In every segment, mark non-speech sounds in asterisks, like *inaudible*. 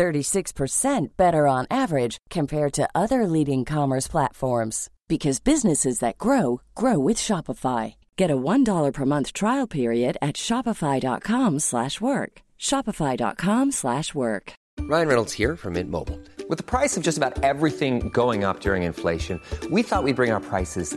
36% better on average compared to other leading commerce platforms because businesses that grow grow with Shopify. Get a $1 per month trial period at shopify.com/work. shopify.com/work. Ryan Reynolds here from Mint Mobile. With the price of just about everything going up during inflation, we thought we'd bring our prices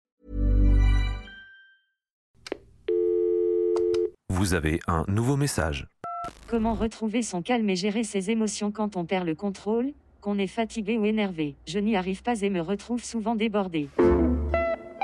Vous avez un nouveau message. Comment retrouver son calme et gérer ses émotions quand on perd le contrôle, qu'on est fatigué ou énervé? Je n'y arrive pas et me retrouve souvent débordé.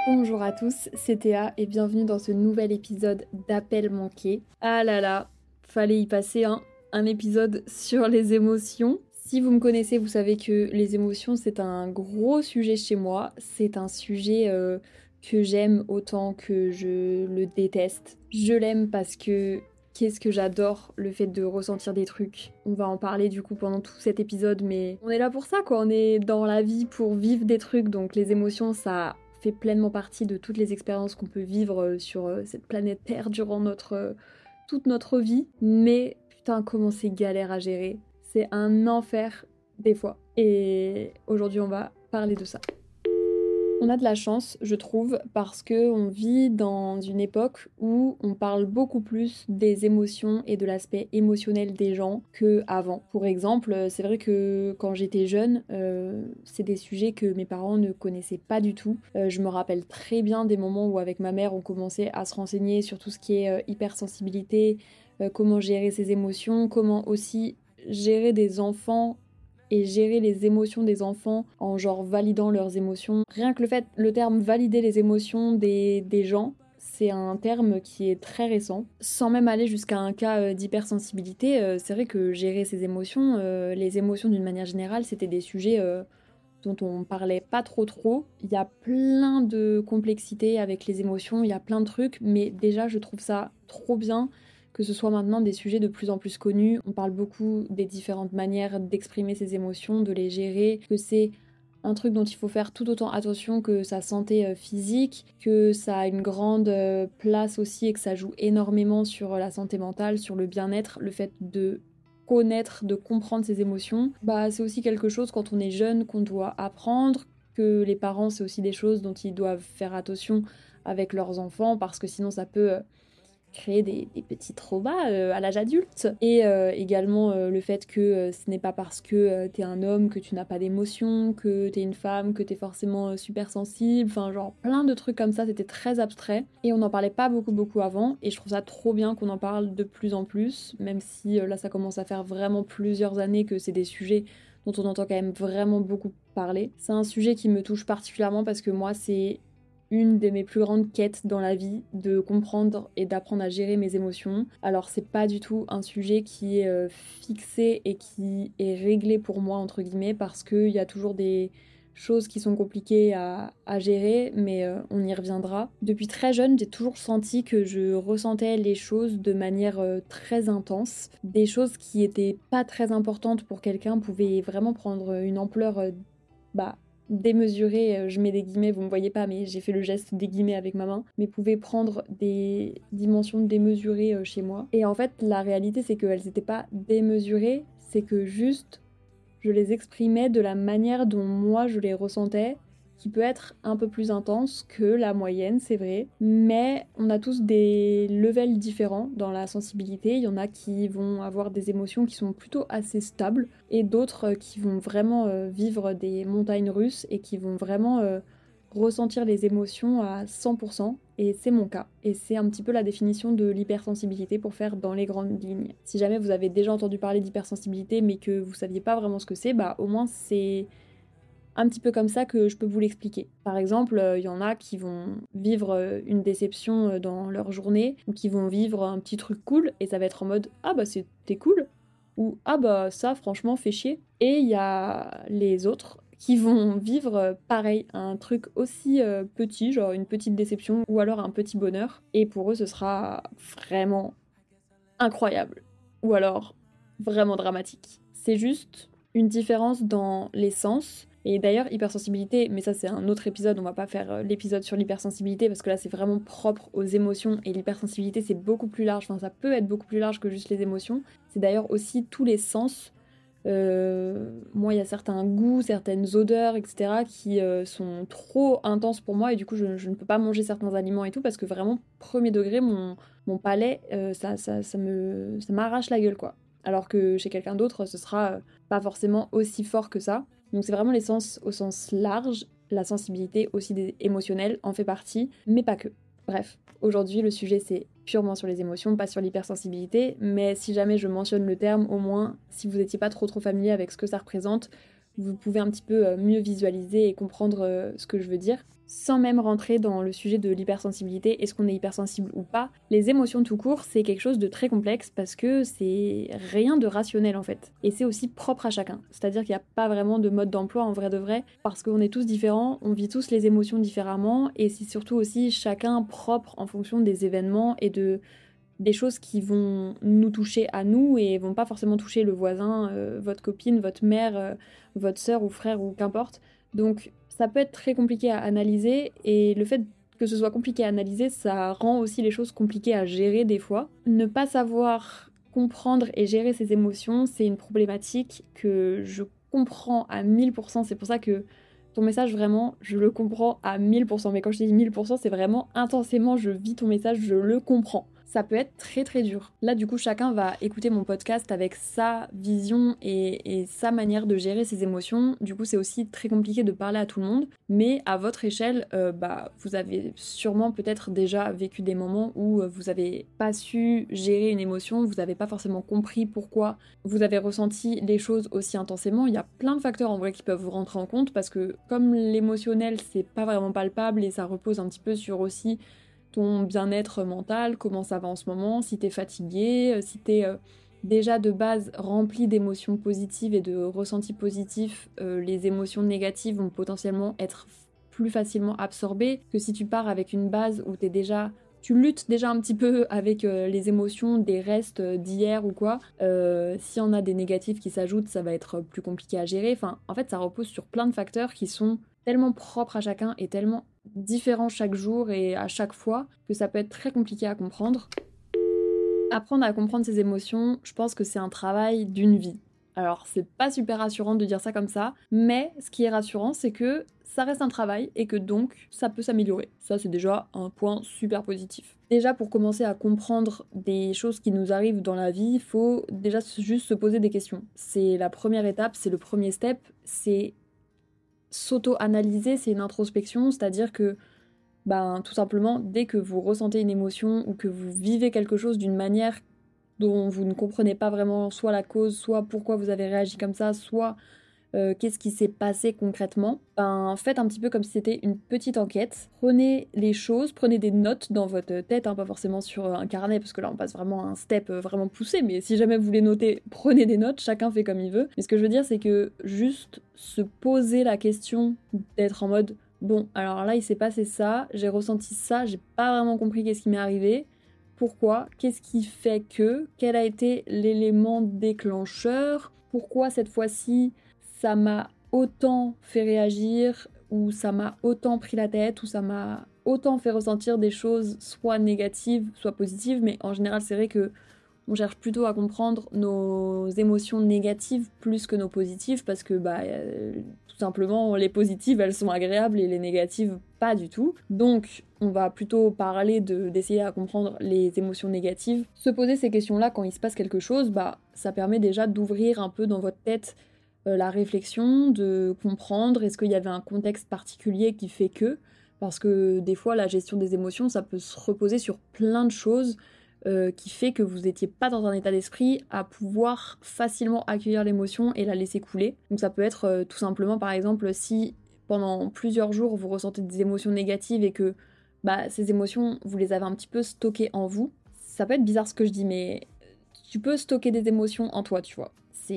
Bonjour à tous, c'est Théa et bienvenue dans ce nouvel épisode d'Appel manqué. Ah là là, fallait y passer un, un épisode sur les émotions. Si vous me connaissez, vous savez que les émotions, c'est un gros sujet chez moi. C'est un sujet euh, que j'aime autant que je le déteste. Je l'aime parce que qu'est-ce que j'adore le fait de ressentir des trucs. On va en parler du coup pendant tout cet épisode, mais on est là pour ça quoi. On est dans la vie pour vivre des trucs, donc les émotions, ça fait pleinement partie de toutes les expériences qu'on peut vivre euh, sur euh, cette planète Terre durant notre euh, toute notre vie. Mais putain, comment c'est galère à gérer. C'est un enfer des fois. Et aujourd'hui, on va parler de ça. On a de la chance, je trouve, parce que on vit dans une époque où on parle beaucoup plus des émotions et de l'aspect émotionnel des gens que avant. Pour exemple, c'est vrai que quand j'étais jeune, euh, c'est des sujets que mes parents ne connaissaient pas du tout. Euh, je me rappelle très bien des moments où avec ma mère, on commençait à se renseigner sur tout ce qui est euh, hypersensibilité, euh, comment gérer ses émotions, comment aussi gérer des enfants et gérer les émotions des enfants en genre validant leurs émotions. Rien que le fait, le terme valider les émotions des, des gens, c'est un terme qui est très récent. Sans même aller jusqu'à un cas euh, d'hypersensibilité, euh, c'est vrai que gérer ses émotions, euh, les émotions d'une manière générale, c'était des sujets dont on parlait pas trop trop. Il y a plein de complexité avec les émotions, il y a plein de trucs, mais déjà je trouve ça trop bien que ce soit maintenant des sujets de plus en plus connus. On parle beaucoup des différentes manières d'exprimer ses émotions, de les gérer, que c'est un truc dont il faut faire tout autant attention que sa santé euh, physique, que ça a une grande euh, place aussi et que ça joue énormément sur euh, la santé mentale, sur le bien-être, le fait de connaître, de comprendre ses émotions. Bah c'est aussi quelque chose quand on est jeune qu'on doit apprendre, que les parents c'est aussi des choses dont ils doivent faire attention avec leurs enfants parce que sinon ça peut créer des, petits traumas euh, à l'âge adulte. Et euh, également euh, le fait que ce n'est pas parce que t'es un homme que tu n'as pas d'émotions, que t'es une femme, que t'es forcément super sensible, enfin genre plein de trucs comme ça, c'était très abstrait. Et on n'en parlait pas beaucoup beaucoup avant, et je trouve ça trop bien qu'on en parle de plus en plus, même si là ça commence à faire vraiment plusieurs années que c'est des sujets dont on entend quand même vraiment beaucoup parler. C'est un sujet qui me touche particulièrement parce que moi c'est une de mes plus grandes quêtes dans la vie, de comprendre et d'apprendre à gérer mes émotions. Alors c'est pas du tout un sujet qui est euh, fixé et qui est réglé pour moi entre guillemets parce qu'il y a toujours des choses qui sont compliquées à, gérer, mais euh, on y reviendra. Depuis très jeune, j'ai toujours senti que je ressentais les choses de manière euh, très intense. Des choses qui étaient pas très importantes pour quelqu'un pouvaient vraiment prendre une ampleur bah, démesurer, euh, je mets des guillemets, vous ne me voyez pas, mais j'ai fait le geste des guillemets avec ma main, mais pouvaient prendre des dimensions démesurées euh, chez moi. Et en fait, la réalité, c'est qu'elles n'étaient pas démesurées, c'est que juste, je les exprimais de la manière dont moi je les ressentais qui peut être un peu plus intense que la moyenne, c'est vrai. Mais on a tous des levels différents dans la sensibilité. Il y en a qui vont avoir des émotions qui sont plutôt assez stables et d'autres qui vont vraiment euh, vivre des montagnes russes et qui vont vraiment euh, ressentir les émotions à 100%. Et c'est mon cas. Et c'est un petit peu la définition de l'hypersensibilité pour faire dans les grandes lignes. Si jamais vous avez déjà entendu parler d'hypersensibilité mais que vous saviez pas vraiment ce que c'est, bah au moins c'est un petit peu comme ça que je peux vous l'expliquer. Par exemple, il y en a qui vont vivre euh, une déception euh, dans leur journée ou qui vont vivre un petit truc cool et ça va être en mode ah bah c'était cool ou ah bah ça franchement fait chier. Et il y a les autres qui vont vivre euh, pareil un truc aussi petit, genre une petite déception ou alors un petit bonheur et pour eux ce sera vraiment incroyable ou alors vraiment dramatique. C'est juste une différence dans les sens et d'ailleurs, hypersensibilité, mais ça c'est un autre épisode, on va pas faire euh, l'épisode sur l'hypersensibilité parce que là c'est vraiment propre aux émotions et l'hypersensibilité c'est beaucoup plus large, enfin ça peut être beaucoup plus large que juste les émotions. C'est d'ailleurs aussi tous les sens. Euh, moi, il y a certains goûts, certaines odeurs, etc., qui euh, sont trop intenses pour moi et du coup, je, ne peux pas manger certains aliments et tout parce que vraiment, premier degré, mon, palais, ça, ça, me, ça m'arrache la gueule, quoi. Alors que chez quelqu'un d'autre, ce sera pas forcément aussi fort que ça. Donc c'est vraiment les sens au sens large, la sensibilité aussi des émotionnelle en fait partie, mais pas que. Bref, aujourd'hui le sujet c'est purement sur les émotions, pas sur l'hypersensibilité, mais si jamais je mentionne le terme, au moins si vous n'étiez pas trop trop familier avec ce que ça représente, vous pouvez un petit peu euh, mieux visualiser et comprendre euh, ce que je veux dire sans même rentrer dans le sujet de l'hypersensibilité, est-ce qu'on est hypersensible ou pas, les émotions tout court, c'est quelque chose de très complexe parce que c'est rien de rationnel en fait. Et c'est aussi propre à chacun. C'est-à-dire qu'il n'y a pas vraiment de mode d'emploi en vrai de vrai, parce qu'on est tous différents, on vit tous les émotions différemment, et c'est surtout aussi chacun propre en fonction des événements et de des choses qui vont nous toucher à nous et vont pas forcément toucher le voisin, euh, votre copine, votre mère, euh, votre sœur ou frère ou qu'importe. Donc ça peut être très compliqué à analyser et le fait que ce soit compliqué à analyser, ça rend aussi les choses compliquées à gérer des fois. Ne pas savoir comprendre et gérer ses émotions, c'est une problématique que je comprends à 1000%. C'est pour ça que ton message, vraiment, je le comprends à 1000%. Mais quand je dis 1000%, c'est vraiment intensément, je vis ton message, je le comprends ça peut être très très dur. Là, du coup, chacun va écouter mon podcast avec sa vision et, sa manière de gérer ses émotions. Du coup, c'est aussi très compliqué de parler à tout le monde. Mais à votre échelle, euh, bah, vous avez sûrement peut-être déjà vécu des moments où euh, vous n'avez pas su gérer une émotion, vous n'avez pas forcément compris pourquoi vous avez ressenti les choses aussi intensément. Il y a plein de facteurs en vrai qui peuvent vous rentrer en compte parce que comme l'émotionnel, c'est pas vraiment palpable et ça repose un petit peu sur aussi ton bien-être mental, comment ça va en ce moment, si t'es fatigué, euh, si t'es euh, déjà de base rempli d'émotions positives et de ressentis positifs, euh, les émotions négatives vont potentiellement être plus facilement absorbées que si tu pars avec une base où t'es déjà tu luttes déjà un petit peu *laughs* avec les émotions des restes d'hier ou quoi. si on a des négatifs qui s'ajoutent, ça va être plus compliqué à gérer. Enfin, en fait, ça repose sur plein de facteurs qui sont tellement propres à chacun et tellement différent chaque jour et à chaque fois que ça peut être très compliqué à comprendre. Apprendre à comprendre ses émotions, je pense que c'est un travail d'une vie. Alors, c'est pas super rassurant de dire ça comme ça, mais ce qui est rassurant, c'est que ça reste un travail et que donc ça peut s'améliorer. Ça, c'est déjà un point super positif. Déjà, pour commencer à comprendre des choses qui nous arrivent dans la vie, il faut déjà juste se poser des questions. C'est la première étape, c'est le premier step, c'est s'auto-analyser, c'est une introspection, c'est-à-dire que ben, tout simplement, dès que vous ressentez une émotion ou que vous vivez quelque chose d'une manière dont vous ne comprenez pas vraiment soit la cause, soit pourquoi vous avez réagi comme ça, soit euh, qu'est-ce qui s'est passé concrètement, ben, faites un petit peu comme si c'était une petite enquête. Prenez les choses, prenez des notes dans votre tête, hein, pas forcément sur un carnet, parce que là on passe vraiment à un step euh, vraiment poussé, mais si jamais vous voulez noter, *laughs* prenez des notes, chacun fait comme il veut. Mais ce que je veux dire, c'est que juste se poser la question d'être en mode bon, alors là il s'est passé ça, j'ai ressenti ça, j'ai pas vraiment compris qu'est-ce qui m'est arrivé. Pourquoi Qu'est-ce qui fait que Quel a été l'élément déclencheur Pourquoi cette fois-ci ça m'a autant fait réagir, où ça m'a autant pris la tête, où ça m'a autant fait ressentir des choses soit négatives, soit positives, mais en général c'est vrai que on cherche plutôt à comprendre nos émotions négatives plus que nos positives parce que bah euh, tout simplement les positives elles sont agréables et les négatives pas du tout. Donc on va plutôt parler de d'essayer à comprendre les émotions négatives. Se poser ces questions-là quand il se passe quelque chose, bah ça permet déjà d'ouvrir un peu dans votre tête la réflexion, de comprendre est-ce qu'il y avait un contexte particulier qui fait que? Parce que des fois la gestion des émotions ça peut se reposer sur plein de choses euh, qui fait que vous n'étiez pas dans un état d'esprit à pouvoir facilement accueillir l'émotion et la laisser couler. Donc ça peut être euh, tout simplement par exemple si pendant plusieurs jours vous ressentez des émotions négatives et que bah, ces émotions vous les avez un petit peu stockées en vous. Ça peut être bizarre ce que je dis mais tu peux stocker des émotions en toi, tu vois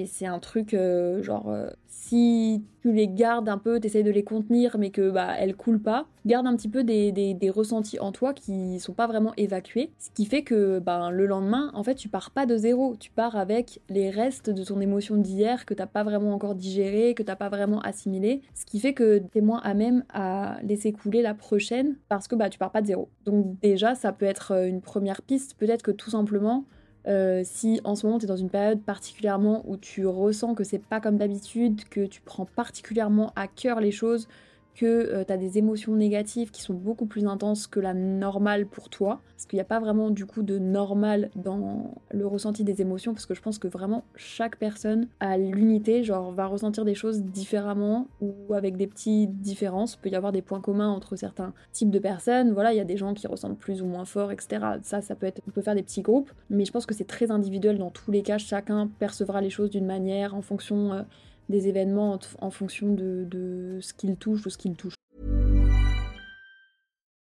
c'est un truc euh, genre euh, si tu les gardes un peu, t'essayes de les contenir mais que bah elles coulent pas, garde un petit peu des, des, ressentis en toi qui sont pas vraiment évacués, ce qui fait que bah, le lendemain en fait tu pars pas de zéro, tu pars avec les restes de ton émotion d'hier que t'as pas vraiment encore digéré, que t'as pas vraiment assimilé, ce qui fait que t'es moins à même à laisser couler la prochaine parce que bah tu pars pas de zéro. Donc déjà ça peut être euh, une première piste, peut-être que tout simplement euh, si en ce moment tu es dans une période particulièrement où tu ressens que c'est pas comme d'habitude, que tu prends particulièrement à cœur les choses, que euh, tu as des émotions négatives qui sont beaucoup plus intenses que la normale pour toi. Parce qu'il n'y a pas vraiment du coup de normal dans le ressenti des émotions, parce que je pense que vraiment chaque personne à l'unité, genre va ressentir des choses différemment ou avec des petites différences. Il peut y avoir des points communs entre certains types de personnes. Voilà, il y a des gens qui ressentent plus ou moins fort, etc. Ça, ça peut être, on peut faire des petits groupes, mais je pense que c'est très individuel dans tous les cas. Chacun percevra les choses d'une manière en fonction. Des événements en fonction de, de ce ou ce.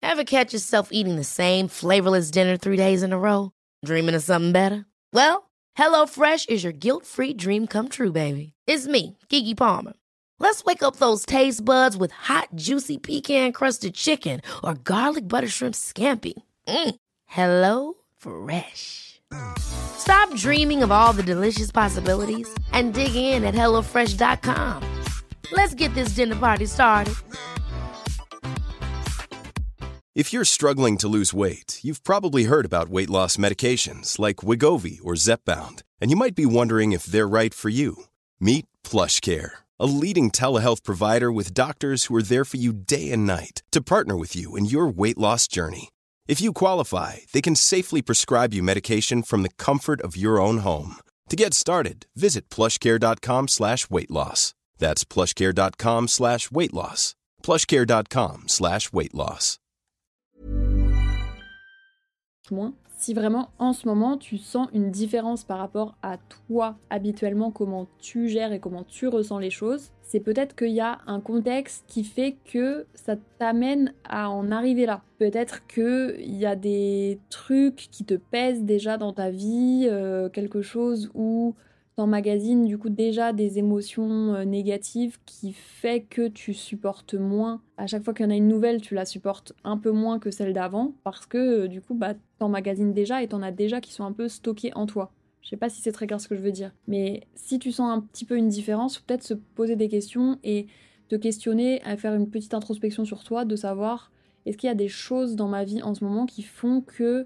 Ever catch yourself eating the same flavorless dinner three days in a row? Dreaming of something better? Well, HelloFresh is your guilt-free dream come true, baby. It's me, Kiki Palmer. Let's wake up those taste buds with hot, juicy pecan-crusted chicken or garlic butter shrimp scampi. Mm. Hello Fresh. Stop dreaming of all the delicious possibilities and dig in at HelloFresh.com. Let's get this dinner party started. If you're struggling to lose weight, you've probably heard about weight loss medications like Wigovi or Zepbound, and you might be wondering if they're right for you. Meet PlushCare, a leading telehealth provider with doctors who are there for you day and night to partner with you in your weight loss journey. If you qualify, they can safely prescribe you medication from the comfort of your own home. To get started, visit plushcare.com slash weight loss. That's plushcare.com slash weight loss. plushcare.com slash weight loss. Si vraiment en ce moment tu sens une différence par rapport à toi habituellement, comment tu gères et comment tu ressens les choses, c'est peut-être qu'il y a un contexte qui fait que ça t'amène à en arriver là. Peut-être qu'il y a des trucs qui te pèsent déjà dans ta vie, euh, quelque chose où t'emmagasines du coup déjà des émotions euh, négatives qui fait que tu supportes moins. À chaque fois qu'il y en a une nouvelle, tu la supportes un peu moins que celle d'avant parce que euh, du coup bah t'emmagasines déjà et t'en as déjà qui sont un peu stockés en toi. Je sais pas si c'est très clair ce que je veux dire. Mais si tu sens un petit peu une différence, peut-être se poser des questions et te questionner, à faire une petite introspection sur toi, de savoir est-ce qu'il y a des choses dans ma vie en ce moment qui font que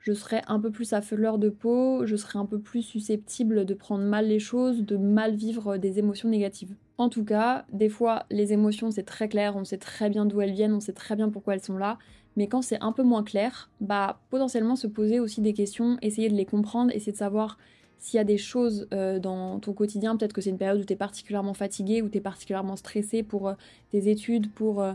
je serais un peu plus à de peau, je serais un peu plus susceptible de prendre mal les choses, de mal vivre des émotions négatives? En tout cas, des fois, les émotions, c'est très clair, on sait très bien d'où elles viennent, on sait très bien pourquoi elles sont là, mais quand c'est un peu moins clair, bah potentiellement se poser aussi des questions, essayer de les comprendre, essayer de savoir s'il y a des choses euh, dans ton quotidien, peut-être que c'est une période où tu es particulièrement fatigué, où tu es particulièrement stressé pour euh, tes études, pour euh,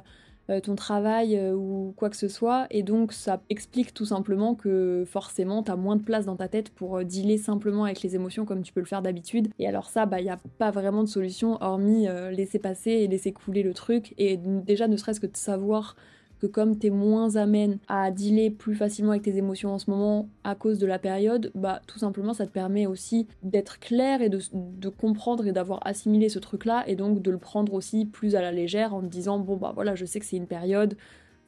ton travail ou quoi que ce soit, et donc ça explique tout simplement que forcément tu as moins de place dans ta tête pour dealer simplement avec les émotions comme tu peux le faire d'habitude. Et alors ça, bah il n'y a pas vraiment de solution hormis laisser passer et laisser couler le truc, et déjà ne serait-ce que de savoir que comme t'es moins amène à dealer plus facilement avec tes émotions en ce moment à cause de la période, bah tout simplement ça te permet aussi d'être clair et de, de comprendre et d'avoir assimilé ce truc-là et donc de le prendre aussi plus à la légère en te disant bon bah voilà je sais que c'est une période,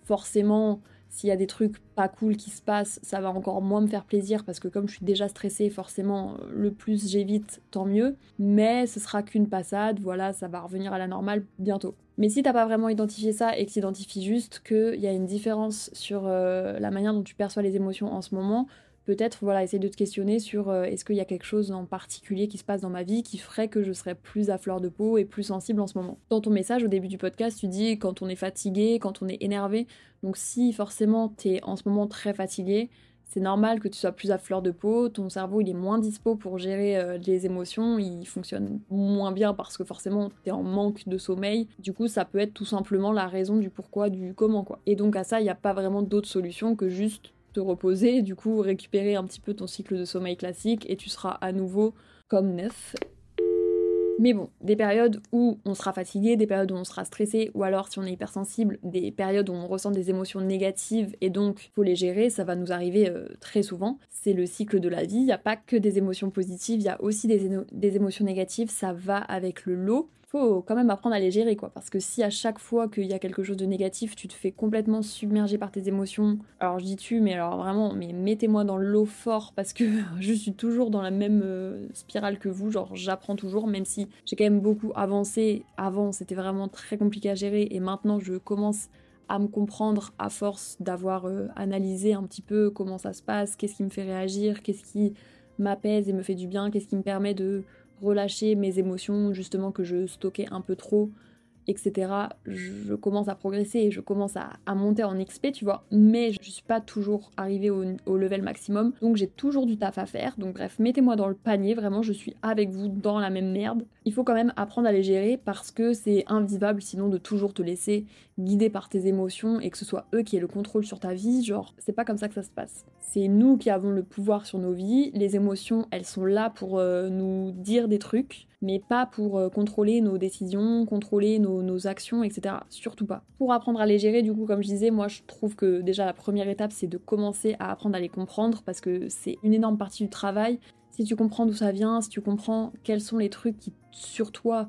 forcément S'il y a des trucs pas cool qui se passent, ça va encore moins me faire plaisir parce que comme je suis déjà stressée, forcément, le plus j'évite, tant mieux. Mais ce sera qu'une passade, voilà, ça va revenir à la normale bientôt. Mais si t'as pas vraiment identifié ça et que t'identifies juste qu'il y a une différence sur euh, la manière dont tu perçois les émotions en ce moment, peut-être voilà essayer de te questionner sur euh, est-ce qu'il y a quelque chose en particulier qui se passe dans ma vie qui ferait que je serais plus à fleur de peau et plus sensible en ce moment. Dans ton message au début du podcast, tu dis quand on est fatigué, quand on est énervé. Donc si forcément t'es en ce moment très fatigué, c'est normal que tu sois plus à fleur de peau, ton cerveau il est moins dispo pour gérer euh, les émotions, il fonctionne moins bien parce que forcément t'es en manque de sommeil. Du coup, ça peut être tout simplement la raison du pourquoi, du comment quoi. Et donc à ça, il n'y a pas vraiment d'autre solution que juste reposer, du coup récupérer un petit peu ton cycle de sommeil classique et tu seras à nouveau comme neuf. Mais bon, des périodes où on sera fatigué, des périodes où on sera stressé, ou alors si on est hypersensible, des périodes où on ressent des émotions négatives et donc faut les gérer, ça va nous arriver euh, très souvent. C'est le cycle de la vie, il n'y a pas que des émotions positives, il y a aussi des émotions négatives, ça va avec le lot faut quand même apprendre à les gérer, quoi. Parce que si à chaque fois qu'il y a quelque chose de négatif, tu te fais complètement submerger par tes émotions, alors je dis tu, mais alors vraiment, mais mettez-moi dans l'eau fort parce que *laughs* je suis toujours dans la même euh, spirale que vous, genre j'apprends toujours, même si j'ai quand même beaucoup avancé. Avant, c'était vraiment très compliqué à gérer et maintenant je commence à me comprendre à force d'avoir euh, analysé un petit peu comment ça se passe, qu'est-ce qui me fait réagir, qu'est-ce qui m'apaise et me fait du bien, qu'est-ce qui me permet de relâcher mes émotions justement que je stockais un peu trop etc., je commence à progresser et je commence à, monter en XP, tu vois. Mais je suis pas toujours arrivée au, au level maximum, donc j'ai toujours du taf à faire. Donc bref, mettez-moi dans le panier, vraiment, je suis avec vous dans la même merde. Il faut quand même apprendre à les gérer parce que c'est invivable sinon de toujours te laisser guider par tes émotions et que ce soit eux qui aient le contrôle sur ta vie. Genre, c'est pas comme ça que ça se passe. C'est nous qui avons le pouvoir sur nos vies. Les émotions, elles sont là pour euh, nous dire des trucs mais pas pour euh, contrôler nos décisions, contrôler nos, actions, etc. Surtout pas. Pour apprendre à les gérer, du coup, comme je disais, moi je trouve que déjà la première étape, c'est de commencer à apprendre à les comprendre, parce que c'est une énorme partie du travail. Si tu comprends d'où ça vient, si tu comprends quels sont les trucs qui, sur toi,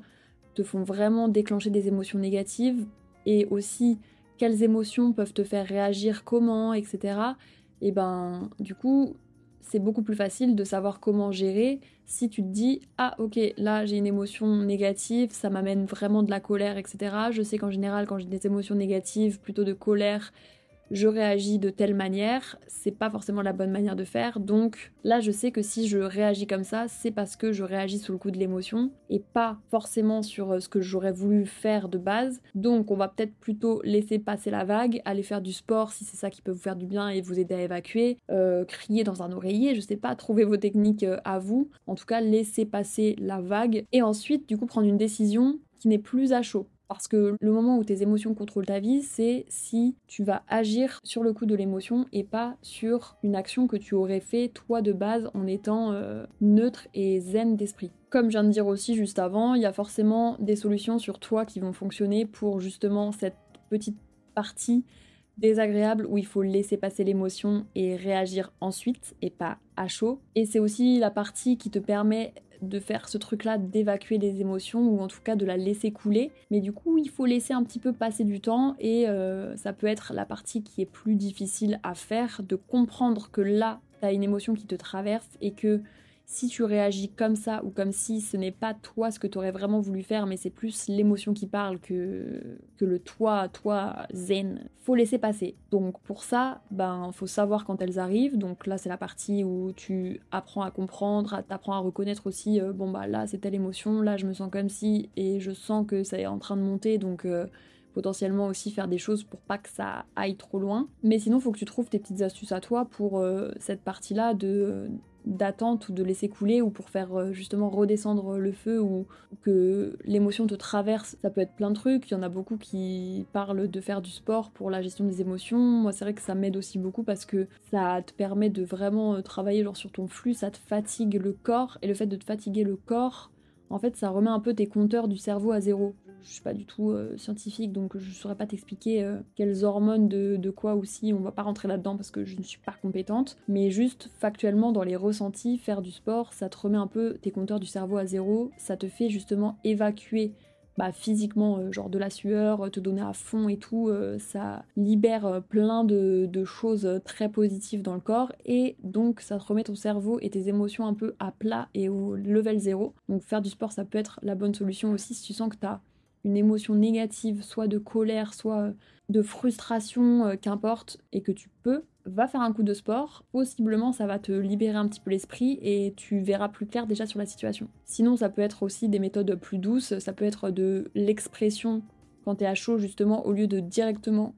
te font vraiment déclencher des émotions négatives, et aussi quelles émotions peuvent te faire réagir comment, etc. Et ben, du coup, c'est beaucoup plus facile de savoir comment gérer si tu te dis ah ok là j'ai une émotion négative ça m'amène vraiment de la colère etc je sais qu'en général quand j'ai des émotions négatives plutôt de colère je réagis de telle manière, c'est pas forcément la bonne manière de faire. Donc là, je sais que si je réagis comme ça, c'est parce que je réagis sous le coup de l'émotion et pas forcément sur euh, ce que j'aurais voulu faire de base. Donc on va peut-être plutôt laisser passer la vague, aller faire du sport si c'est ça qui peut vous faire du bien et vous aider à évacuer, euh, crier dans un oreiller, je sais pas, trouver vos techniques euh, à vous. En tout cas, laisser passer la vague et ensuite, du coup, prendre une décision qui n'est plus à chaud. Parce que le moment où tes émotions contrôlent ta vie, c'est si tu vas agir sur le coup de l'émotion et pas sur une action que tu aurais fait toi de base en étant euh, neutre et zen d'esprit. Comme je viens de dire aussi juste avant, il y a forcément des solutions sur toi qui vont fonctionner pour justement cette petite partie désagréable où il faut laisser passer l'émotion et réagir ensuite et pas à chaud. Et c'est aussi la partie qui te permet de faire ce truc-là, d'évacuer les émotions ou en tout cas de la laisser couler. Mais du coup, il faut laisser un petit peu passer du temps et euh, ça peut être la partie qui est plus difficile à faire, de comprendre que là, tu as une émotion qui te traverse et que si tu réagis comme ça ou comme si ce n'est pas toi ce que tu aurais vraiment voulu faire, mais c'est plus l'émotion qui parle que, le toi, toi zen, faut laisser passer. Donc pour ça, ben faut savoir quand elles arrivent. Donc là c'est la partie où tu apprends à comprendre, t'apprends à reconnaître aussi, euh, bon bah là c'est telle émotion, là je me sens comme si et je sens que ça est en train de monter, donc euh, potentiellement aussi faire des choses pour pas que ça aille trop loin. Mais sinon, faut que tu trouves tes petites astuces à toi pour euh, cette partie-là de d'attente ou de laisser couler ou pour faire euh, justement redescendre le feu ou que l'émotion te traverse. Ça peut être plein de trucs. Il y en a beaucoup qui parlent de faire du sport pour la gestion des émotions. Moi, c'est vrai que ça m'aide aussi beaucoup parce que ça te permet de vraiment euh, travailler genre sur ton flux, ça te fatigue le corps et le fait de te fatiguer le corps, en fait, ça remet un peu tes compteurs du cerveau à zéro je suis pas du tout euh, scientifique, donc je saurais pas t'expliquer euh, quelles hormones de, quoi aussi, on va pas rentrer là-dedans parce que je ne suis pas compétente, mais juste factuellement dans les ressentis, faire du sport, ça te remet un peu tes compteurs du cerveau à zéro, ça te fait justement évacuer bah, physiquement, euh, genre de la sueur, te donner à fond et tout, ça libère plein de, de, choses très positives dans le corps. Et donc ça te remet ton cerveau et tes émotions un peu à plat et au level zéro. Donc faire du sport, ça peut être la bonne solution aussi si tu sens que tu as une émotion négative, soit de colère, soit de frustration, qu'importe, et que tu peux va faire un coup de sport, possiblement ça va te libérer un petit peu l'esprit et tu verras plus clair déjà sur la situation. Sinon ça peut être aussi des méthodes plus douces, ça peut être de l'expression quand tu es à chaud justement au lieu de directement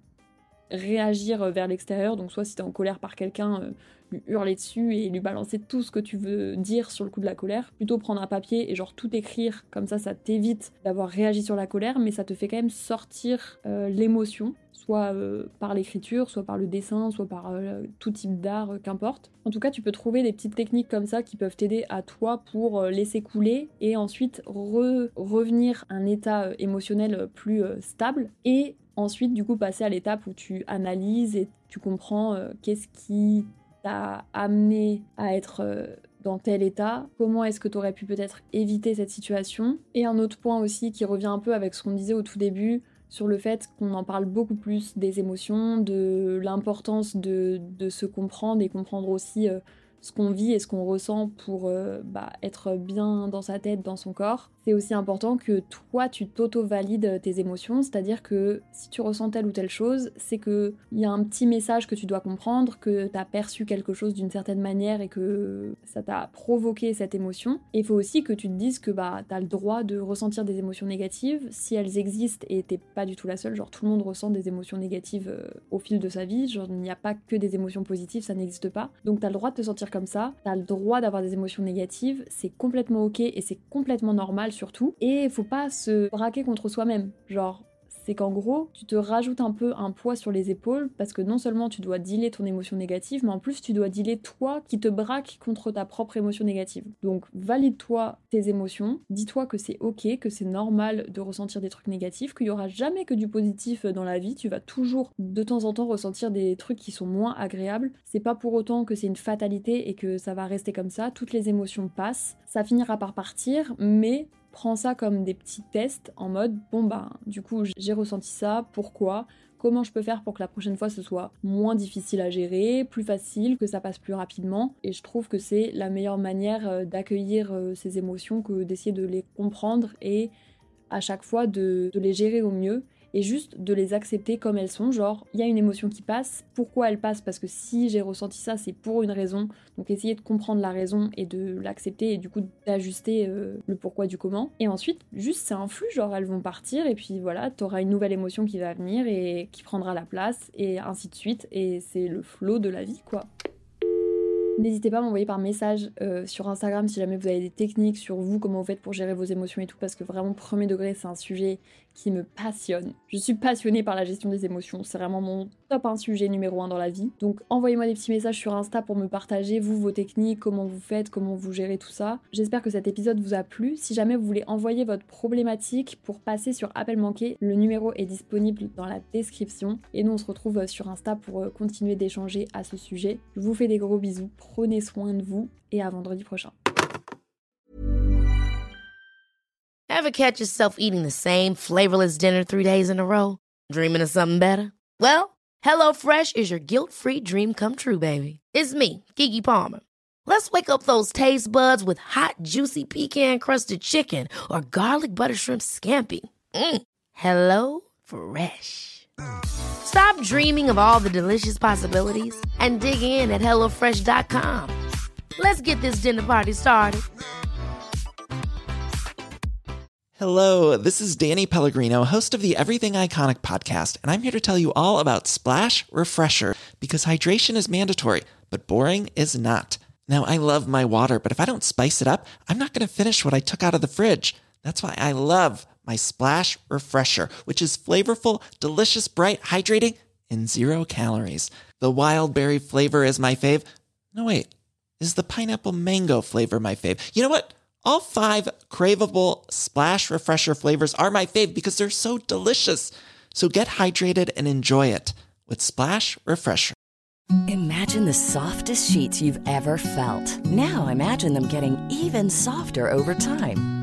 réagir vers l'extérieur, donc soit si tu es en colère par quelqu'un, euh, lui hurler dessus et lui balancer tout ce que tu veux dire sur le coup de la colère, plutôt prendre un papier et genre tout écrire, comme ça ça t'évite d'avoir réagi sur la colère, mais ça te fait quand même sortir euh, l'émotion. Soit euh, par l'écriture, soit par le dessin, soit par euh, tout type d'art, euh, qu'importe. En tout cas, tu peux trouver des petites techniques comme ça qui peuvent t'aider à toi pour laisser couler et ensuite revenir à un état émotionnel plus stable et ensuite du coup passer à l'étape où tu analyses et tu comprends qu'est-ce qui t'a amené à être dans tel état, comment est-ce que tu aurais pu peut-être éviter cette situation. Et un autre point aussi qui revient un peu avec ce qu'on disait au tout début, sur le fait qu'on en parle beaucoup plus des émotions, de l'importance de, de, se comprendre et comprendre aussi euh, ce qu'on vit et ce qu'on ressent pour euh, bah, être bien dans sa tête, dans son corps. C'est aussi important que toi, tu t'auto-valides tes émotions, c'est-à-dire que si tu ressens telle ou telle chose, c'est qu'il y a un petit message que tu dois comprendre, que tu as perçu quelque chose d'une certaine manière et que ça t'a provoqué cette émotion. Et il faut aussi que tu te dises que bah, tu as le droit de ressentir des émotions négatives. Si elles existent et t'es pas du tout la seule, genre tout le monde ressent des émotions négatives euh, au fil de sa vie, genre il n'y a pas que des émotions positives, ça n'existe pas. Donc tu as le droit de te sentir comme ça, t'as le droit d'avoir des émotions négatives, c'est complètement ok et c'est complètement normal surtout. Et faut pas se braquer contre soi-même. Genre, c'est qu'en gros, tu te rajoutes un peu un poids sur les épaules parce que non seulement tu dois dealer ton émotion négative, mais en plus tu dois dealer toi qui te braque contre ta propre émotion négative. Donc valide-toi tes émotions, dis-toi que c'est ok, que c'est normal de ressentir des trucs négatifs, qu'il y aura jamais que du positif dans la vie, tu vas toujours de temps en temps ressentir des trucs qui sont moins agréables. C'est pas pour autant que c'est une fatalité et que ça va rester comme ça, toutes les émotions passent, ça finira par partir, mais prends ça comme des petits tests en mode bon bah du coup j'ai ressenti ça, pourquoi Comment je peux faire pour que la prochaine fois ce soit moins difficile à gérer, plus facile, que ça passe plus rapidement. Et je trouve que c'est la meilleure manière euh, d'accueillir euh, ces émotions que d'essayer de les comprendre et à chaque fois de, de les gérer au mieux et juste de les accepter comme elles sont. Genre, il y a une émotion qui passe, pourquoi elle passe? Parce que si j'ai ressenti ça, c'est pour une raison. Donc essayer de comprendre la raison et de l'accepter et du coup d'ajuster euh, le pourquoi du comment. Et ensuite, juste c'est un flux, genre elles vont partir et puis voilà, t'auras une nouvelle émotion qui va venir et qui prendra la place et ainsi de suite. Et c'est le flot de la vie quoi. N'hésitez pas à m'envoyer par message euh, sur Instagram si jamais vous avez des techniques sur vous, comment vous faites pour gérer vos émotions et tout, parce que vraiment, premier degré, c'est un sujet qui me passionne. Je suis passionnée par la gestion des émotions, c'est vraiment mon top 1 sujet numéro 1 dans la vie. Donc envoyez-moi des petits messages sur Insta pour me partager, vous, vos techniques, comment vous faites, comment vous gérez tout ça. J'espère que cet épisode vous a plu. Si jamais vous voulez envoyer votre problématique pour passer sur Appel Manqué, le numéro est disponible dans la description. Et nous, on se retrouve euh, sur Insta pour euh, continuer d'échanger à ce sujet. Je vous fais des gros bisous, prenez soin de vous et à vendredi prochain. Ever catch yourself eating the same flavorless dinner three days in a row? Dreaming of something better? Well, HelloFresh is your guilt-free dream come true, baby. It's me, Kiki Palmer. Let's wake up those taste buds with hot, juicy pecan-crusted chicken or garlic butter shrimp scampi. Mm. Hello Fresh. Stop dreaming of all the delicious possibilities and dig in at HelloFresh.com. Let's get this dinner party started. Hello, this is Danny Pellegrino, host of the Everything Iconic podcast, and I'm here to tell you all about Splash Refresher because hydration is mandatory, but boring is not. Now, I love my water, but if I don't spice it up, I'm not going to finish what I took out of the fridge. That's why I love my Splash Refresher, which is flavorful, delicious, bright, hydrating, and zero calories. The wild berry flavor is my fave. No, wait, is the pineapple mango flavor my fave? You know what? All five craveable splash refresher flavors are my fave because they're so delicious. So get hydrated and enjoy it with Splash Refresher. Imagine the softest sheets you've ever felt. Now imagine them getting even softer over time.